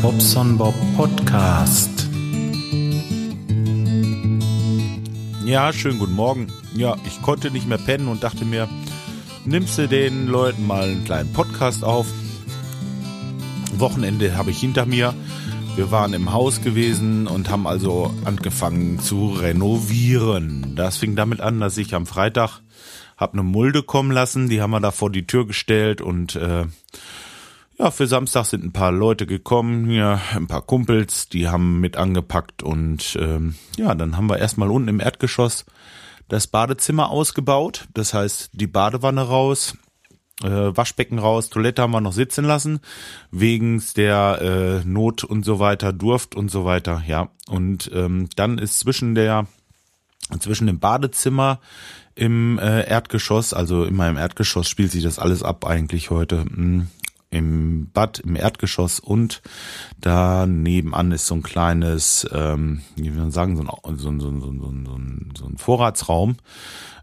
Bobson Bob Podcast. Ja, schönen guten Morgen. Ja, ich konnte nicht mehr pennen und dachte mir, nimmst du den Leuten mal einen kleinen Podcast auf. Wochenende habe ich hinter mir. Wir waren im Haus gewesen und haben also angefangen zu renovieren. Das fing damit an, dass ich am Freitag habe eine Mulde kommen lassen, die haben wir da vor die Tür gestellt und äh, ja, für Samstag sind ein paar Leute gekommen, ja, ein paar Kumpels, die haben mit angepackt und ähm, ja, dann haben wir erstmal unten im Erdgeschoss das Badezimmer ausgebaut. Das heißt, die Badewanne raus, äh, Waschbecken raus, Toilette haben wir noch sitzen lassen, wegen der äh, Not und so weiter, Durft und so weiter, ja. Und ähm, dann ist zwischen der zwischen dem Badezimmer im äh, Erdgeschoss, also in meinem Erdgeschoss spielt sich das alles ab eigentlich heute. Im Bad, im Erdgeschoss und da nebenan ist so ein kleines, ähm, wie man sagen, so ein, so ein, so ein, so ein, so ein Vorratsraum.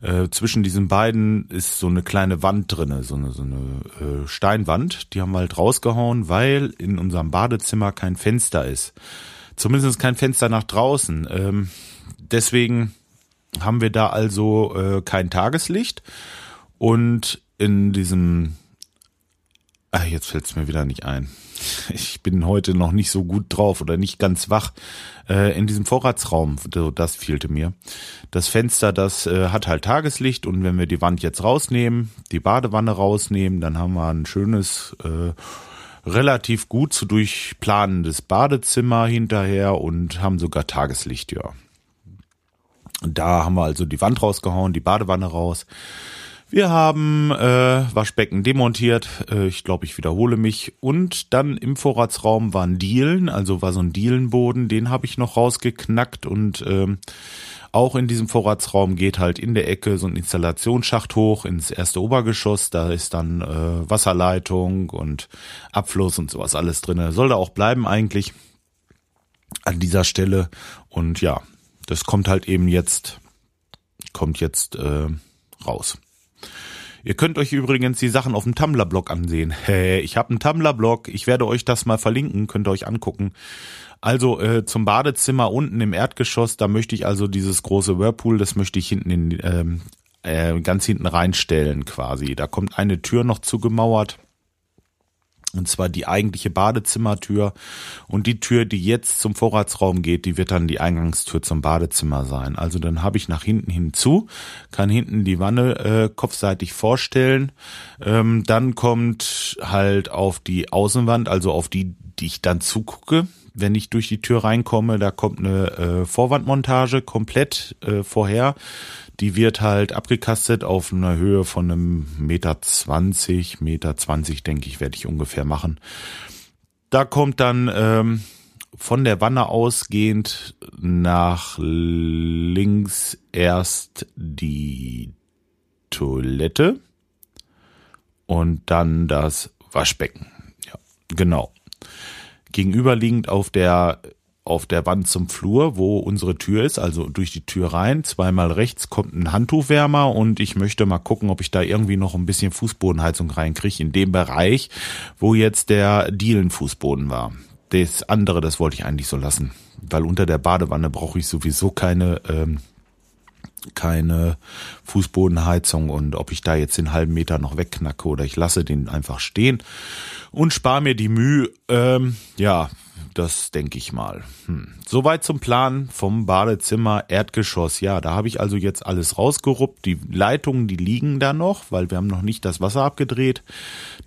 Äh, zwischen diesen beiden ist so eine kleine Wand drinne, so eine, so eine äh, Steinwand. Die haben wir halt rausgehauen, weil in unserem Badezimmer kein Fenster ist. Zumindest kein Fenster nach draußen. Ähm, deswegen haben wir da also äh, kein Tageslicht und in diesem Ach, jetzt fällt es mir wieder nicht ein. Ich bin heute noch nicht so gut drauf oder nicht ganz wach. Äh, in diesem Vorratsraum, das fehlte mir. Das Fenster, das äh, hat halt Tageslicht und wenn wir die Wand jetzt rausnehmen, die Badewanne rausnehmen, dann haben wir ein schönes, äh, relativ gut zu durchplanendes Badezimmer hinterher und haben sogar Tageslicht, ja. Da haben wir also die Wand rausgehauen, die Badewanne raus. Wir haben äh, Waschbecken demontiert. Äh, ich glaube, ich wiederhole mich. Und dann im Vorratsraum waren Dielen, also war so ein Dielenboden, den habe ich noch rausgeknackt und ähm, auch in diesem Vorratsraum geht halt in der Ecke so ein Installationsschacht hoch ins erste Obergeschoss. Da ist dann äh, Wasserleitung und Abfluss und sowas alles drinne. Soll da auch bleiben eigentlich an dieser Stelle. Und ja, das kommt halt eben jetzt, kommt jetzt äh, raus. Ihr könnt euch übrigens die Sachen auf dem Tumblr-Blog ansehen. Hey, ich habe einen Tumblr-Blog. Ich werde euch das mal verlinken. Könnt ihr euch angucken. Also äh, zum Badezimmer unten im Erdgeschoss, da möchte ich also dieses große Whirlpool, das möchte ich hinten in ähm, äh, ganz hinten reinstellen quasi. Da kommt eine Tür noch zugemauert. Und zwar die eigentliche Badezimmertür. Und die Tür, die jetzt zum Vorratsraum geht, die wird dann die Eingangstür zum Badezimmer sein. Also dann habe ich nach hinten hinzu, kann hinten die Wanne äh, kopfseitig vorstellen. Ähm, dann kommt halt auf die Außenwand, also auf die, die ich dann zugucke, wenn ich durch die Tür reinkomme, da kommt eine äh, Vorwandmontage komplett äh, vorher. Die wird halt abgekastet auf einer Höhe von einem Meter zwanzig, Meter zwanzig, denke ich, werde ich ungefähr machen. Da kommt dann ähm, von der Wanne ausgehend nach links erst die Toilette und dann das Waschbecken. Ja, genau. Gegenüberliegend auf der auf der Wand zum Flur, wo unsere Tür ist, also durch die Tür rein. Zweimal rechts kommt ein Handtuchwärmer und ich möchte mal gucken, ob ich da irgendwie noch ein bisschen Fußbodenheizung reinkriege in dem Bereich, wo jetzt der Dielenfußboden war. Das andere, das wollte ich eigentlich so lassen, weil unter der Badewanne brauche ich sowieso keine ähm, keine Fußbodenheizung und ob ich da jetzt den halben Meter noch wegknacke oder ich lasse den einfach stehen und spare mir die Mühe, ähm, ja, das denke ich mal. Hm. Soweit zum Plan vom Badezimmer Erdgeschoss. Ja, da habe ich also jetzt alles rausgeruppt. Die Leitungen, die liegen da noch, weil wir haben noch nicht das Wasser abgedreht.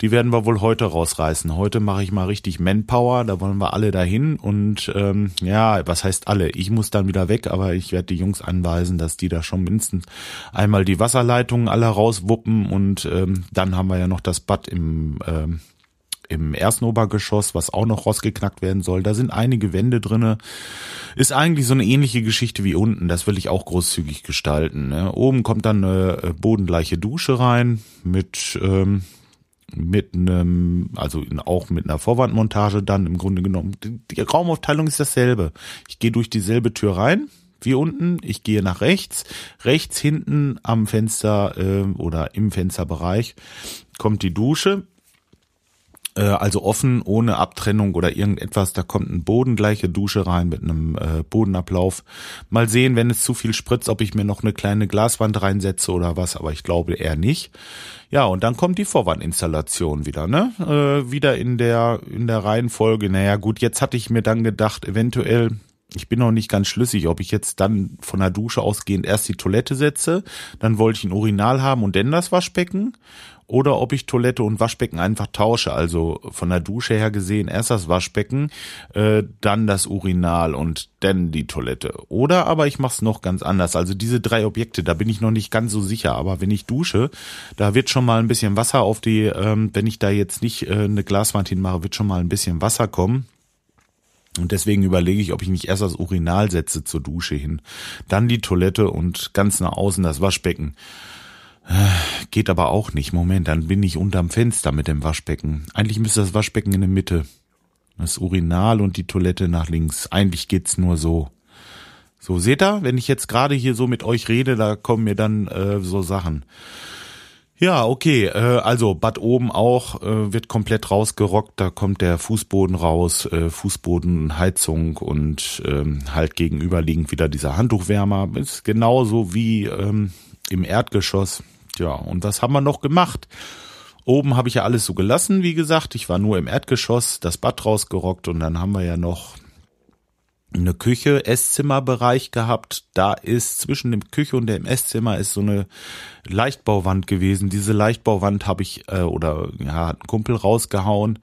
Die werden wir wohl heute rausreißen. Heute mache ich mal richtig Manpower. Da wollen wir alle dahin. Und ähm, ja, was heißt alle? Ich muss dann wieder weg, aber ich werde die Jungs anweisen, dass die da schon mindestens einmal die Wasserleitungen alle rauswuppen. Und ähm, dann haben wir ja noch das Bad im ähm, im ersten Obergeschoss, was auch noch rausgeknackt werden soll. Da sind einige Wände drinne. Ist eigentlich so eine ähnliche Geschichte wie unten. Das will ich auch großzügig gestalten. Ne? Oben kommt dann eine äh, bodengleiche Dusche rein mit ähm, mit einem, also auch mit einer Vorwandmontage dann im Grunde genommen. Die Raumaufteilung ist dasselbe. Ich gehe durch dieselbe Tür rein, wie unten. Ich gehe nach rechts. Rechts hinten am Fenster äh, oder im Fensterbereich kommt die Dusche Äh, also offen, ohne Abtrennung oder irgendetwas. Da kommt eine bodengleiche Dusche rein mit einem äh, Bodenablauf. Mal sehen, wenn es zu viel spritzt, ob ich mir noch eine kleine Glaswand reinsetze oder was, aber ich glaube eher nicht. Ja, und dann kommt die Vorwandinstallation wieder, ne? Äh, wieder in der, in der Reihenfolge. Naja, gut, jetzt hatte ich mir dann gedacht, eventuell ich bin noch nicht ganz schlüssig, ob ich jetzt dann von der Dusche ausgehend erst die Toilette setze, dann wollte ich ein Urinal haben und dann das Waschbecken oder ob ich Toilette und Waschbecken einfach tausche. Also von der Dusche her gesehen erst das Waschbecken, äh, dann das Urinal und dann die Toilette. Oder aber ich mache es noch ganz anders. Also diese drei Objekte, da bin ich noch nicht ganz so sicher. Aber wenn ich dusche, da wird schon mal ein bisschen Wasser auf die, ähm, wenn ich da jetzt nicht äh, eine Glaswand hinmache, wird schon mal ein bisschen Wasser kommen. Und deswegen überlege ich, ob ich nicht erst das Urinal setze zur Dusche hin, dann die Toilette und ganz nach außen das Waschbecken. Geht aber auch nicht. Moment, dann bin ich unterm Fenster mit dem Waschbecken. Eigentlich müsste das Waschbecken in der Mitte. Das Urinal und die Toilette nach links. Eigentlich geht's nur so. So, seht ihr, wenn ich jetzt gerade hier so mit euch rede, da kommen mir dann äh, so Sachen. Ja, okay, äh, also Bad oben auch äh, wird komplett rausgerockt, da kommt der Fußboden raus, äh, Fußboden, Heizung und ähm, halt gegenüberliegend wieder dieser Handtuchwärmer. Ist genauso wie ähm, im Erdgeschoss. Ja, und was haben wir noch gemacht? Oben habe ich ja alles so gelassen, wie gesagt. Ich war nur im Erdgeschoss, das Bad rausgerockt und dann haben wir ja noch eine Küche, Esszimmerbereich gehabt. Da ist zwischen dem Küche und dem Esszimmer ist so eine Leichtbauwand gewesen. Diese Leichtbauwand habe ich äh, oder ja, hat ein Kumpel rausgehauen.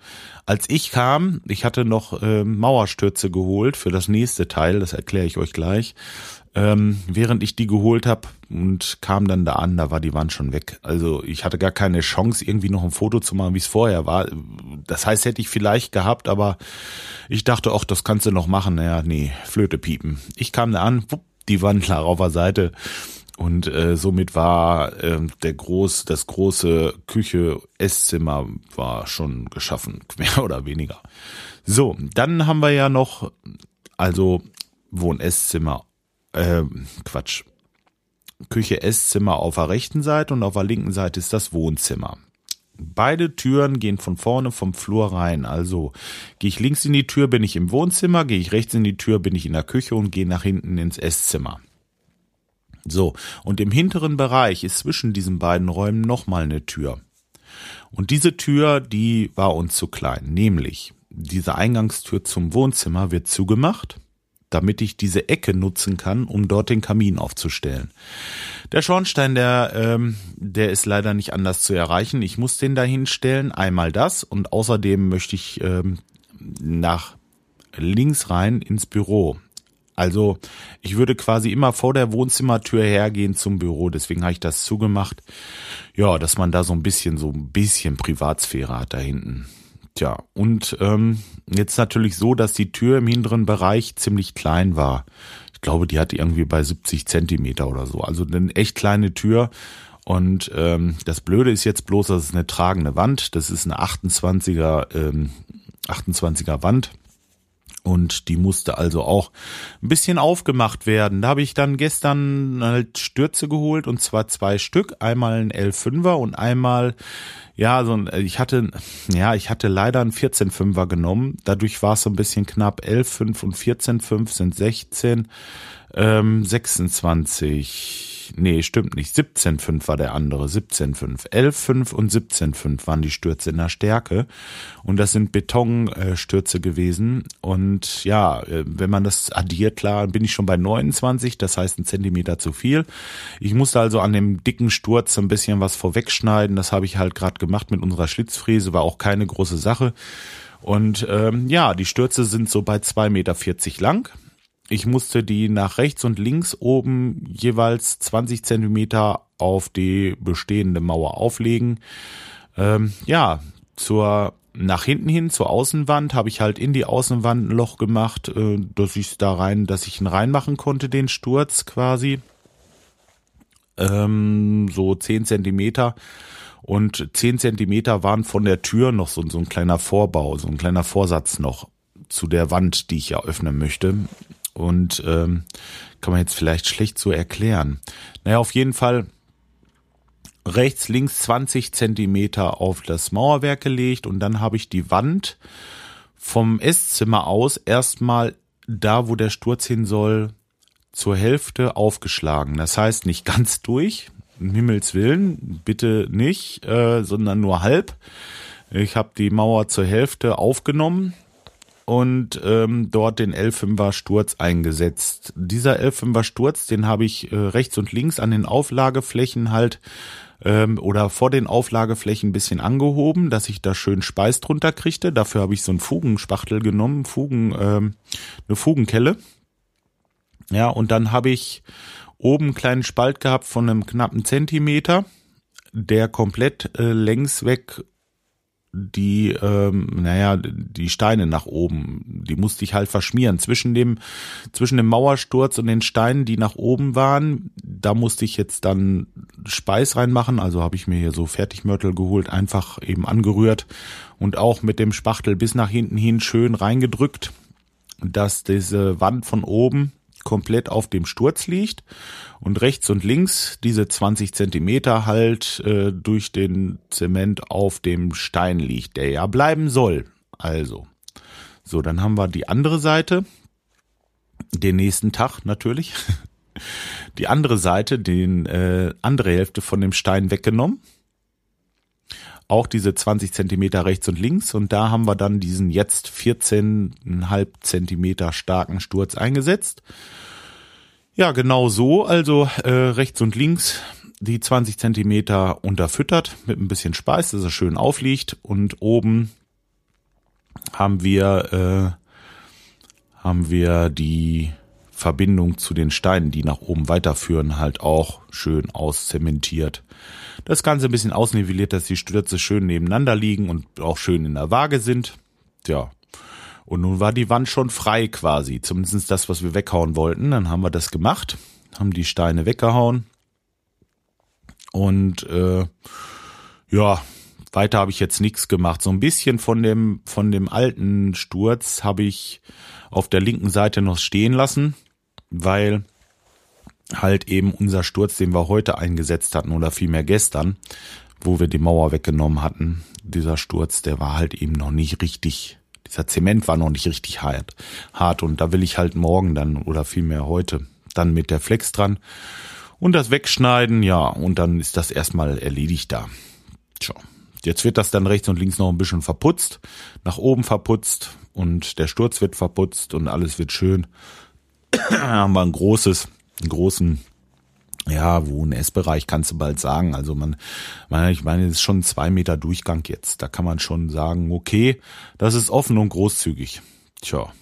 Als ich kam, ich hatte noch äh, Mauerstürze geholt für das nächste Teil, das erkläre ich euch gleich. Ähm, während ich die geholt habe und kam dann da an, da war die Wand schon weg. Also ich hatte gar keine Chance, irgendwie noch ein Foto zu machen, wie es vorher war. Das heißt, hätte ich vielleicht gehabt, aber ich dachte, auch das kannst du noch machen. Naja, nee, Flöte piepen. Ich kam da an, wupp, die Wand lag auf der Seite. Und äh, somit war äh, der groß, das große Küche, Esszimmer war schon geschaffen, mehr oder weniger. So, dann haben wir ja noch, also Wohn-Esszimmer äh, Quatsch. Küche, Esszimmer auf der rechten Seite und auf der linken Seite ist das Wohnzimmer. Beide Türen gehen von vorne vom Flur rein. Also gehe ich links in die Tür, bin ich im Wohnzimmer, gehe ich rechts in die Tür, bin ich in der Küche und gehe nach hinten ins Esszimmer. So, und im hinteren Bereich ist zwischen diesen beiden Räumen nochmal eine Tür. Und diese Tür, die war uns zu klein, nämlich diese Eingangstür zum Wohnzimmer wird zugemacht damit ich diese Ecke nutzen kann, um dort den Kamin aufzustellen. Der Schornstein, der, ähm, der ist leider nicht anders zu erreichen. Ich muss den da hinstellen. Einmal das und außerdem möchte ich ähm, nach links rein ins Büro. Also ich würde quasi immer vor der Wohnzimmertür hergehen zum Büro. Deswegen habe ich das zugemacht. Ja, dass man da so ein bisschen, so ein bisschen Privatsphäre hat da hinten. Tja, und ähm, jetzt natürlich so, dass die Tür im hinteren Bereich ziemlich klein war. Ich glaube, die hat irgendwie bei 70 Zentimeter oder so. Also eine echt kleine Tür. Und ähm, das Blöde ist jetzt bloß, das ist eine tragende Wand. Das ist eine 28er, ähm, 28er Wand. Und die musste also auch ein bisschen aufgemacht werden. Da habe ich dann gestern halt Stürze geholt und zwar zwei Stück. Einmal ein L5er und einmal ja, so ein, ich hatte, ja, ich hatte leider einen 14,5er genommen. Dadurch war es so ein bisschen knapp. 11,5 und 14,5 sind 16, ähm, 26 nee, stimmt nicht. 17,5 war der andere. 17,5. 11,5 und 17,5 waren die Stürze in der Stärke. Und das sind Betonstürze gewesen. Und ja, äh, wenn man das addiert, klar, bin ich schon bei 29. Das heißt, ein Zentimeter zu viel. Ich musste also an dem dicken Sturz ein bisschen was vorwegschneiden. Das habe ich halt gerade gemacht mit unserer Schlitzfräse. War auch keine große Sache. Und ähm, ja, die Stürze sind so bei 2,40 Meter lang. Ich musste die nach rechts und links oben jeweils 20 Zentimeter auf die bestehende Mauer auflegen. Ähm, ja, zur nach hinten hin zur Außenwand habe ich halt in die Außenwand ein Loch gemacht, äh, dass ich da rein, dass ich ihn reinmachen konnte, den Sturz quasi. Ähm, so 10 Zentimeter. Und 10 Zentimeter waren von der Tür noch so, so ein kleiner Vorbau, so ein kleiner Vorsatz noch zu der Wand, die ich ja öffnen möchte. Und ähm, kann man jetzt vielleicht schlecht so erklären. Naja, auf jeden Fall rechts, links 20 Zentimeter auf das Mauerwerk gelegt und dann habe ich die Wand vom Esszimmer aus erstmal da, wo der Sturz hin soll, zur Hälfte aufgeschlagen. Das heißt nicht ganz durch, um Himmels Willen, bitte nicht, äh, sondern nur halb. Ich habe die Mauer zur Hälfte aufgenommen und ähm, dort den L5er Sturz eingesetzt. Dieser L5er Sturz, den habe ich äh, rechts und links an den Auflageflächen halt ähm, oder vor den Auflageflächen ein bisschen angehoben, dass ich da schön Speis drunter kriegte. Dafür habe ich so einen Fugenspachtel genommen, Fugen, ähm, eine Fugenkelle. Ja, und dann habe ich oben einen kleinen Spalt gehabt von einem knappen Zentimeter, der komplett äh, längs weg die, ähm, naja, die Steine nach oben, die musste ich halt verschmieren. Zwischen dem, zwischen dem Mauersturz und den Steinen, die nach oben waren, da musste ich jetzt dann Speis reinmachen. Also habe ich mir hier so Fertigmörtel geholt, einfach eben angerührt und auch mit dem Spachtel bis nach hinten hin schön reingedrückt, dass diese Wand von oben komplett auf dem Sturz liegt und rechts und links diese 20 Zentimeter halt äh, durch den Zement auf dem Stein liegt, der ja bleiben soll. Also, so, dann haben wir die andere Seite, den nächsten Tag natürlich, die andere Seite, den äh, andere Hälfte von dem Stein weggenommen. Auch diese 20 Zentimeter rechts und links und da haben wir dann diesen jetzt 14,5 Zentimeter starken Sturz eingesetzt ja, genau so. Also äh, rechts und links die 20 Zentimeter unterfüttert mit ein bisschen Speis, dass er schön aufliegt. Und oben haben wir, äh, haben wir die Verbindung zu den Steinen, die nach oben weiterführen, halt auch schön auszementiert. Das Ganze ein bisschen ausnivelliert, dass die Stürze schön nebeneinander liegen und auch schön in der Waage sind. Ja, und nun war die Wand schon frei quasi, zumindest das, was wir weghauen wollten. Dann haben wir das gemacht, haben die Steine weggehauen. Und äh, ja, weiter habe ich jetzt nichts gemacht. So ein bisschen von dem, von dem alten Sturz habe ich auf der linken Seite noch stehen lassen, weil halt eben unser Sturz, den wir heute eingesetzt hatten oder vielmehr gestern, wo wir die Mauer weggenommen hatten, dieser Sturz, der war halt eben noch nicht richtig dieser Zement war noch nicht richtig hart, hart und da will ich halt morgen dann oder vielmehr heute dann mit der Flex dran und das wegschneiden, ja, und dann ist das erstmal erledigt da. Tja. Jetzt wird das dann rechts und links noch ein bisschen verputzt, nach oben verputzt und der Sturz wird verputzt und alles wird schön. Haben wir ein großes, einen großen ja, Wohn- Essbereich kannst du bald sagen. Also man, ich meine, es ist schon zwei Meter Durchgang jetzt. Da kann man schon sagen, okay, das ist offen und großzügig. Tja,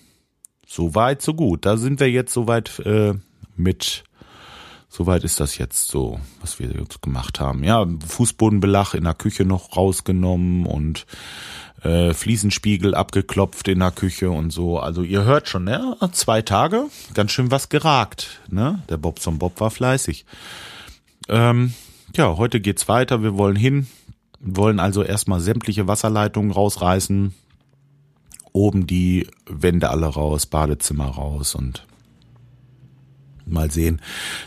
so weit, so gut. Da sind wir jetzt soweit äh, mit. Soweit ist das jetzt so, was wir jetzt gemacht haben. Ja, Fußbodenbelach in der Küche noch rausgenommen und äh, Fliesenspiegel abgeklopft in der Küche und so. Also ihr hört schon, ne? Zwei Tage, ganz schön was geragt. Ne? Der Bobson Bob war fleißig. Ähm, ja, heute geht's weiter. Wir wollen hin, wollen also erstmal sämtliche Wasserleitungen rausreißen. Oben die Wände alle raus, Badezimmer raus und mal sehen,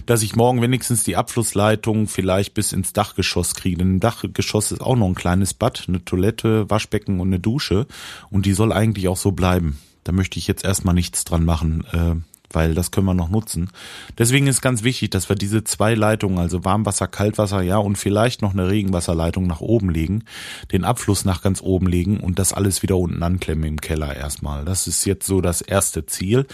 dass ich morgen wenigstens die Abflussleitung vielleicht bis ins Dachgeschoss kriege. Denn im Dachgeschoss ist auch noch ein kleines Bad, eine Toilette, Waschbecken und eine Dusche. Und die soll eigentlich auch so bleiben. Da möchte ich jetzt erstmal nichts dran machen. Weil das können wir noch nutzen. Deswegen ist ganz wichtig, dass wir diese zwei Leitungen, also Warmwasser, Kaltwasser, ja, und vielleicht noch eine Regenwasserleitung nach oben legen, den Abfluss nach ganz oben legen und das alles wieder unten anklemmen im Keller erstmal. Das ist jetzt so das erste Ziel,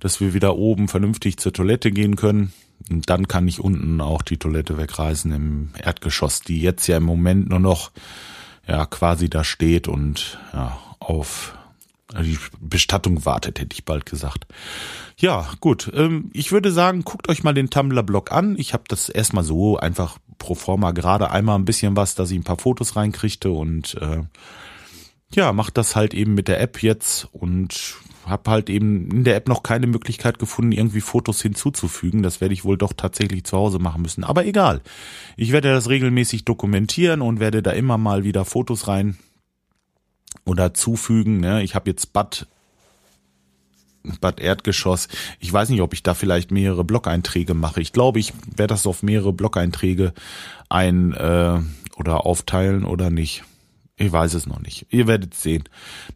dass wir wieder oben vernünftig zur Toilette gehen können. Und dann kann ich unten auch die Toilette wegreißen im Erdgeschoss, die jetzt ja im Moment nur noch, ja, quasi da steht und, ja, auf die Bestattung wartet, hätte ich bald gesagt. Ja, gut. Ähm, ich würde sagen, guckt euch mal den Tumblr-Blog an. Ich habe das erstmal so einfach pro forma gerade einmal ein bisschen was, dass ich ein paar Fotos reinkriegte und äh, ja, macht das halt eben mit der App jetzt und habe halt eben in der App noch keine Möglichkeit gefunden, irgendwie Fotos hinzuzufügen. Das werde ich wohl doch tatsächlich zu Hause machen müssen. Aber egal. Ich werde das regelmäßig dokumentieren und werde da immer mal wieder Fotos rein oder zufügen. Ne? Ich habe jetzt Bad Bad Erdgeschoss. Ich weiß nicht, ob ich da vielleicht mehrere Blog-Einträge mache. Ich glaube, ich werde das auf mehrere Blog-Einträge ein äh, oder aufteilen oder nicht. Ich weiß es noch nicht. Ihr werdet sehen.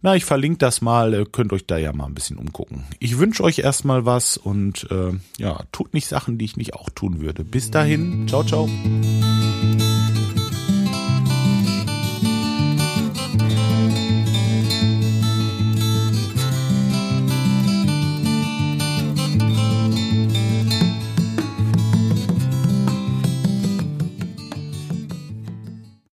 Na, ich verlinke das mal. Könnt euch da ja mal ein bisschen umgucken. Ich wünsche euch erstmal was und äh, ja, tut nicht Sachen, die ich nicht auch tun würde. Bis dahin. Ciao, ciao.